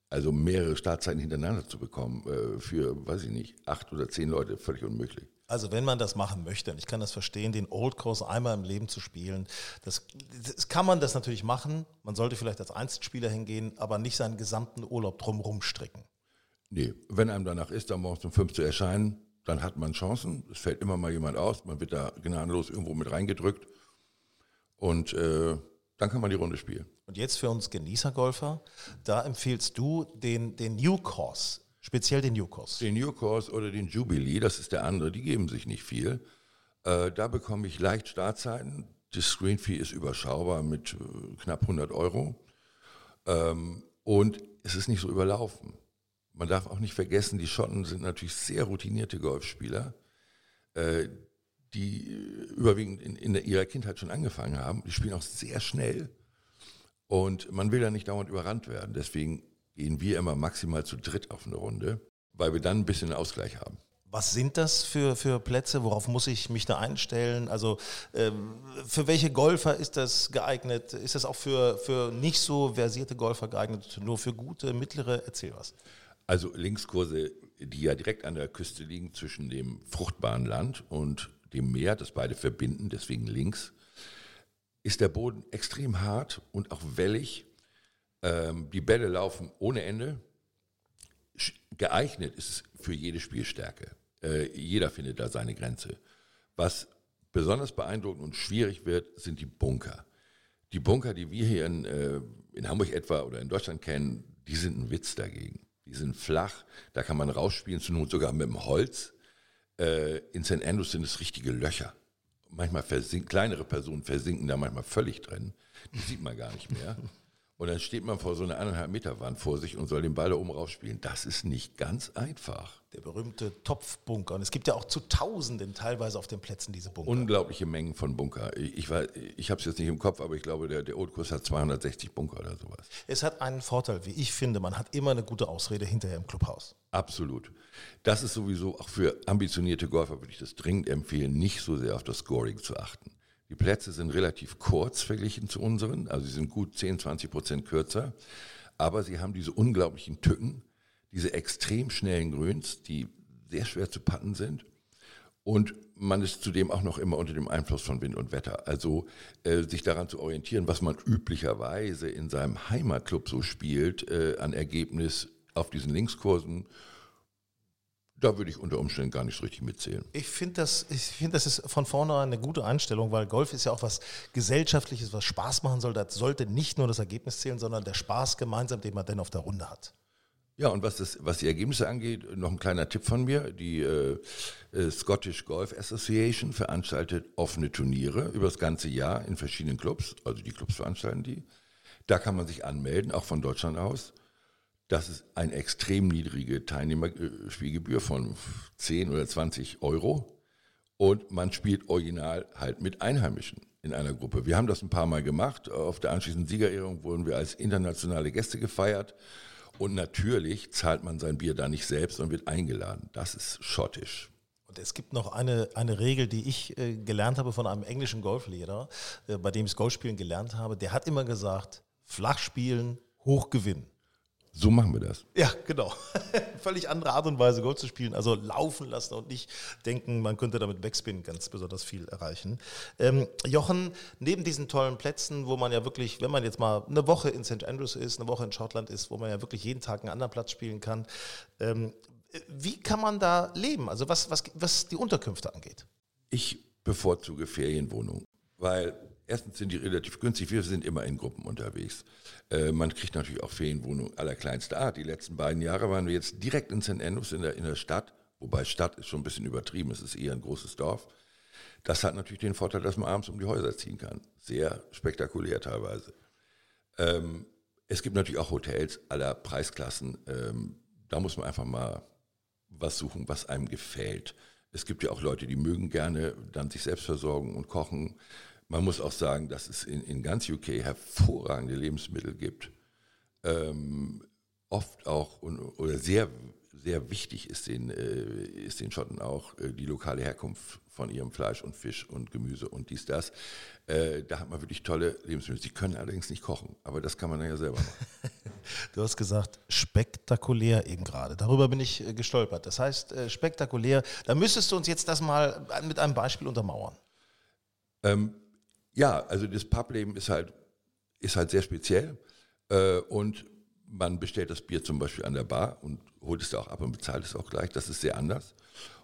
Also mehrere Startzeiten hintereinander zu bekommen äh, für, weiß ich nicht, acht oder zehn Leute, völlig unmöglich. Also wenn man das machen möchte, und ich kann das verstehen, den Old Course einmal im Leben zu spielen, das, das kann man das natürlich machen. Man sollte vielleicht als Einzelspieler hingehen, aber nicht seinen gesamten Urlaub drumherum stricken. Nee, wenn einem danach ist, dann morgens um fünf zu erscheinen, dann hat man Chancen. Es fällt immer mal jemand aus, man wird da gnadenlos irgendwo mit reingedrückt und äh, dann kann man die Runde spielen. Und jetzt für uns Genießergolfer, da empfiehlst du den, den New Course, speziell den New Course. Den New Course oder den Jubilee, das ist der andere, die geben sich nicht viel. Äh, da bekomme ich leicht Startzeiten. Das Screen Fee ist überschaubar mit äh, knapp 100 Euro. Ähm, und es ist nicht so überlaufen. Man darf auch nicht vergessen, die Schotten sind natürlich sehr routinierte Golfspieler, äh, die überwiegend in, in ihrer Kindheit schon angefangen haben. Die spielen auch sehr schnell und man will da nicht dauernd überrannt werden. Deswegen gehen wir immer maximal zu dritt auf eine Runde, weil wir dann ein bisschen Ausgleich haben. Was sind das für, für Plätze? Worauf muss ich mich da einstellen? Also ähm, für welche Golfer ist das geeignet? Ist das auch für, für nicht so versierte Golfer geeignet? Nur für gute, mittlere? Erzähl was. Also Linkskurse, die ja direkt an der Küste liegen zwischen dem fruchtbaren Land und dem Meer, das beide verbinden, deswegen links, ist der Boden extrem hart und auch wellig. Ähm, die Bälle laufen ohne Ende. Geeignet ist es für jede Spielstärke. Äh, jeder findet da seine Grenze. Was besonders beeindruckend und schwierig wird, sind die Bunker. Die Bunker, die wir hier in, äh, in Hamburg etwa oder in Deutschland kennen, die sind ein Witz dagegen. Die sind flach, da kann man rausspielen, zur Not sogar mit dem Holz. Äh, in St. Andrews sind es richtige Löcher. Manchmal versinken, kleinere Personen versinken da manchmal völlig drin. Die sieht man gar nicht mehr. Und dann steht man vor so einer anderthalb Meter Wand vor sich und soll den Ball da oben rausspielen. Das ist nicht ganz einfach. Der berühmte Topfbunker. Und es gibt ja auch zu Tausenden teilweise auf den Plätzen diese Bunker. Unglaubliche Mengen von Bunker. Ich, ich, ich habe es jetzt nicht im Kopf, aber ich glaube, der, der Oldkurs hat 260 Bunker oder sowas. Es hat einen Vorteil, wie ich finde. Man hat immer eine gute Ausrede hinterher im Clubhaus. Absolut. Das ist sowieso auch für ambitionierte Golfer, würde ich das dringend empfehlen, nicht so sehr auf das Scoring zu achten. Die Plätze sind relativ kurz verglichen zu unseren, also sie sind gut 10, 20 Prozent kürzer, aber sie haben diese unglaublichen Tücken, diese extrem schnellen Grüns, die sehr schwer zu patten sind. Und man ist zudem auch noch immer unter dem Einfluss von Wind und Wetter. Also äh, sich daran zu orientieren, was man üblicherweise in seinem Heimatclub so spielt, äh, an Ergebnis auf diesen Linkskursen, da würde ich unter Umständen gar nicht so richtig mitzählen. Ich finde das, ich finde das ist von vornherein eine gute Einstellung, weil Golf ist ja auch was Gesellschaftliches, was Spaß machen soll. Das sollte nicht nur das Ergebnis zählen, sondern der Spaß gemeinsam, den man denn auf der Runde hat. Ja, und was, das, was die Ergebnisse angeht, noch ein kleiner Tipp von mir. Die äh, äh, Scottish Golf Association veranstaltet offene Turniere über das ganze Jahr in verschiedenen Clubs. Also die Clubs veranstalten die. Da kann man sich anmelden, auch von Deutschland aus. Das ist eine extrem niedrige Teilnehmerspielgebühr von 10 oder 20 Euro. Und man spielt original halt mit Einheimischen in einer Gruppe. Wir haben das ein paar Mal gemacht. Auf der anschließenden Siegerehrung wurden wir als internationale Gäste gefeiert. Und natürlich zahlt man sein Bier da nicht selbst und wird eingeladen. Das ist schottisch. Und es gibt noch eine, eine Regel, die ich äh, gelernt habe von einem englischen Golflehrer, äh, bei dem ich Golfspielen gelernt habe. Der hat immer gesagt, flach spielen, hoch gewinnen. So machen wir das. Ja, genau. Völlig andere Art und Weise Golf zu spielen. Also laufen lassen und nicht denken, man könnte damit Backspin ganz besonders viel erreichen. Ähm, Jochen, neben diesen tollen Plätzen, wo man ja wirklich, wenn man jetzt mal eine Woche in St. Andrews ist, eine Woche in Schottland ist, wo man ja wirklich jeden Tag einen anderen Platz spielen kann, ähm, wie kann man da leben? Also was, was, was die Unterkünfte angeht? Ich bevorzuge Ferienwohnungen, weil erstens sind die relativ günstig, wir sind immer in Gruppen unterwegs. Äh, man kriegt natürlich auch Ferienwohnungen allerkleinster Art. Die letzten beiden Jahre waren wir jetzt direkt in St. Andrews in der, in der Stadt, wobei Stadt ist schon ein bisschen übertrieben, es ist eher ein großes Dorf. Das hat natürlich den Vorteil, dass man abends um die Häuser ziehen kann. Sehr spektakulär teilweise. Ähm, es gibt natürlich auch Hotels aller Preisklassen. Ähm, da muss man einfach mal was suchen, was einem gefällt. Es gibt ja auch Leute, die mögen gerne dann sich selbst versorgen und kochen. Man muss auch sagen, dass es in, in ganz UK hervorragende Lebensmittel gibt. Ähm, oft auch oder sehr, sehr wichtig ist den, äh, ist den Schotten auch äh, die lokale Herkunft von ihrem Fleisch und Fisch und Gemüse und dies, das. Äh, da hat man wirklich tolle Lebensmittel. Sie können allerdings nicht kochen, aber das kann man dann ja selber machen. du hast gesagt, spektakulär eben gerade. Darüber bin ich äh, gestolpert. Das heißt, äh, spektakulär. Da müsstest du uns jetzt das mal mit einem Beispiel untermauern. Ähm, ja, also das Publeben ist halt, ist halt sehr speziell. Äh, und man bestellt das Bier zum Beispiel an der Bar und holt es da auch ab und bezahlt es auch gleich. Das ist sehr anders.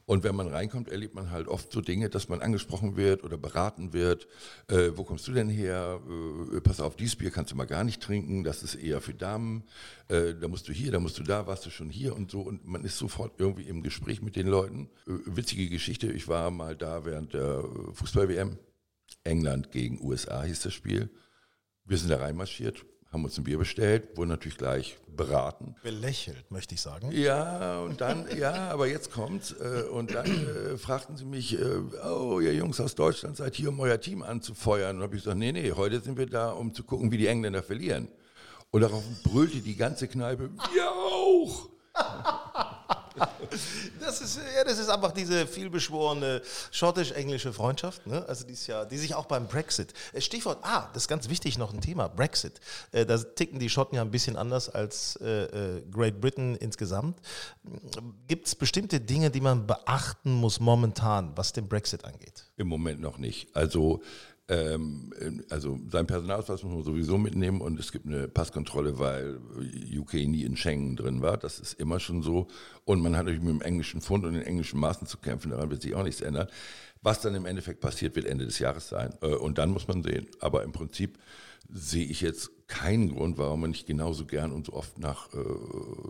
Und wenn man reinkommt, erlebt man halt oft so Dinge, dass man angesprochen wird oder beraten wird. Äh, wo kommst du denn her? Äh, pass auf, dieses Bier kannst du mal gar nicht trinken. Das ist eher für Damen. Äh, da musst du hier, da musst du da, warst du schon hier und so. Und man ist sofort irgendwie im Gespräch mit den Leuten. Äh, witzige Geschichte. Ich war mal da während der Fußball-WM England gegen USA hieß das Spiel. Wir sind da reinmarschiert, haben uns ein Bier bestellt, wurden natürlich gleich beraten. Belächelt, möchte ich sagen. Ja, und dann, ja, aber jetzt kommt's. Äh, und dann äh, fragten sie mich, äh, oh, ihr Jungs aus Deutschland seid hier, um euer Team anzufeuern. Und habe ich gesagt, nee, nee, heute sind wir da, um zu gucken, wie die Engländer verlieren. Und darauf brüllte die ganze Kneipe, wir auch! Das ist, ja, das ist einfach diese vielbeschworene schottisch-englische Freundschaft, ne? also die, ist ja, die sich auch beim Brexit, äh, Stichwort, ah, das ist ganz wichtig noch ein Thema, Brexit. Äh, da ticken die Schotten ja ein bisschen anders als äh, Great Britain insgesamt. Gibt es bestimmte Dinge, die man beachten muss momentan, was den Brexit angeht? Im Moment noch nicht. Also also sein Personalausweis muss man sowieso mitnehmen und es gibt eine Passkontrolle, weil UK nie in Schengen drin war. Das ist immer schon so. Und man hat natürlich mit dem englischen Pfund und den englischen Maßen zu kämpfen. Daran wird sich auch nichts ändern. Was dann im Endeffekt passiert, wird Ende des Jahres sein. Äh, und dann muss man sehen. Aber im Prinzip sehe ich jetzt keinen Grund, warum man nicht genauso gern und so oft nach äh,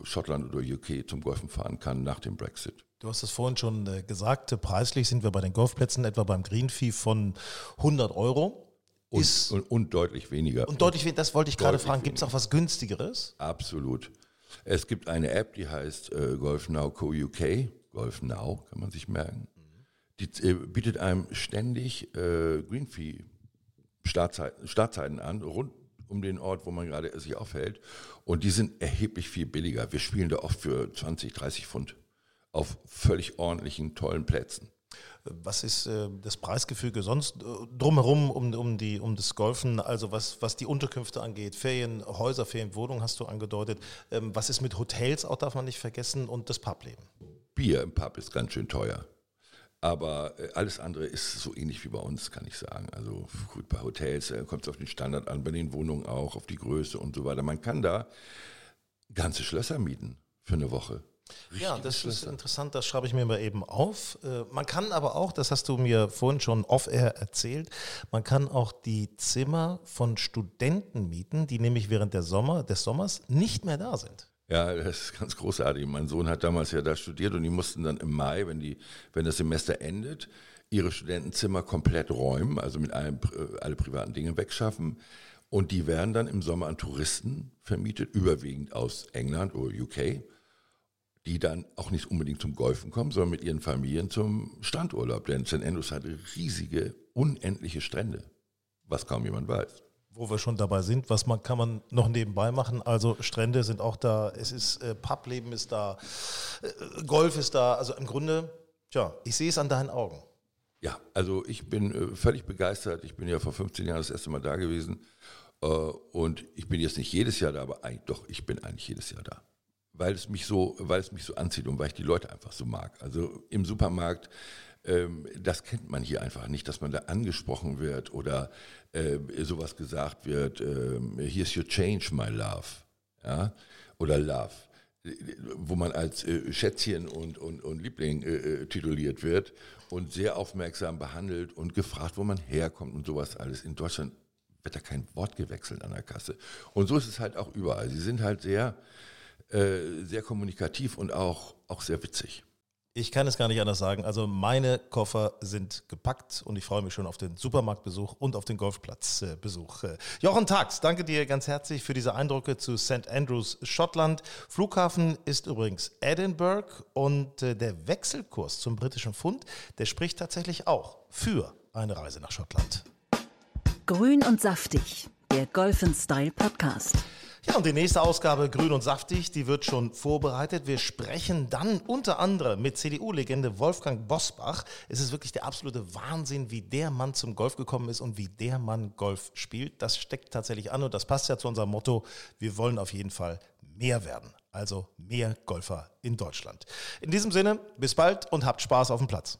Schottland oder UK zum Golfen fahren kann nach dem Brexit. Du hast es vorhin schon äh, gesagt, preislich sind wir bei den Golfplätzen etwa beim Green Fee von 100 Euro. Und, ist, und, und deutlich weniger. Und deutlich weniger, das wollte ich gerade fragen. Gibt es auch was günstigeres? Absolut. Es gibt eine App, die heißt äh, Golf Now Co UK. Golf Now kann man sich merken. Die äh, bietet einem ständig äh, Green Fee Startzeiten, Startzeiten an, rund um den Ort, wo man gerade sich aufhält. Und die sind erheblich viel billiger. Wir spielen da oft für 20, 30 Pfund auf völlig ordentlichen, tollen Plätzen. Was ist äh, das Preisgefüge sonst äh, drumherum um, um, die, um das Golfen, also was, was die Unterkünfte angeht, Ferienhäuser, Ferienwohnungen hast du angedeutet. Ähm, was ist mit Hotels, auch darf man nicht vergessen, und das Publeben? Bier im Pub ist ganz schön teuer. Aber äh, alles andere ist so ähnlich wie bei uns, kann ich sagen. Also gut, bei Hotels äh, kommt es auf den Standard an, bei den Wohnungen auch, auf die Größe und so weiter. Man kann da ganze Schlösser mieten für eine Woche. Richtige ja, das ist interessant, das schreibe ich mir mal eben auf. Äh, man kann aber auch, das hast du mir vorhin schon off-air erzählt, man kann auch die Zimmer von Studenten mieten, die nämlich während der Sommer, des Sommers nicht mehr da sind. Ja, das ist ganz großartig. Mein Sohn hat damals ja da studiert und die mussten dann im Mai, wenn, die, wenn das Semester endet, ihre Studentenzimmer komplett räumen, also mit allem, äh, alle privaten Dinge wegschaffen. Und die werden dann im Sommer an Touristen vermietet, überwiegend aus England oder UK, die dann auch nicht unbedingt zum Golfen kommen, sondern mit ihren Familien zum Strandurlaub. Denn St. Andrews hat riesige, unendliche Strände, was kaum jemand weiß wo wir schon dabei sind, was man kann man noch nebenbei machen? Also Strände sind auch da, es ist äh, Publeben ist da, äh, Golf ist da. Also im Grunde, tja, ich sehe es an deinen Augen. Ja, also ich bin äh, völlig begeistert. Ich bin ja vor 15 Jahren das erste Mal da gewesen äh, und ich bin jetzt nicht jedes Jahr da, aber eigentlich, doch, ich bin eigentlich jedes Jahr da weil es mich so, weil es mich so anzieht und weil ich die Leute einfach so mag. Also im Supermarkt ähm, das kennt man hier einfach nicht, dass man da angesprochen wird oder äh, sowas gesagt wird, äh, here's your change, my love, ja, oder love, wo man als äh, Schätzchen und, und, und Liebling äh, äh, tituliert wird und sehr aufmerksam behandelt und gefragt, wo man herkommt und sowas alles. In Deutschland wird da kein Wort gewechselt an der Kasse. Und so ist es halt auch überall. Sie sind halt sehr, äh, sehr kommunikativ und auch, auch sehr witzig. Ich kann es gar nicht anders sagen. Also meine Koffer sind gepackt und ich freue mich schon auf den Supermarktbesuch und auf den Golfplatzbesuch. Äh, Jochen Tags, danke dir ganz herzlich für diese Eindrücke zu St. Andrews, Schottland. Flughafen ist übrigens Edinburgh und äh, der Wechselkurs zum britischen Pfund, der spricht tatsächlich auch für eine Reise nach Schottland. Grün und saftig, der Golf Style Podcast. Ja, und die nächste Ausgabe Grün und Saftig, die wird schon vorbereitet. Wir sprechen dann unter anderem mit CDU-Legende Wolfgang Bosbach. Es ist wirklich der absolute Wahnsinn, wie der Mann zum Golf gekommen ist und wie der Mann Golf spielt. Das steckt tatsächlich an und das passt ja zu unserem Motto. Wir wollen auf jeden Fall mehr werden. Also mehr Golfer in Deutschland. In diesem Sinne, bis bald und habt Spaß auf dem Platz.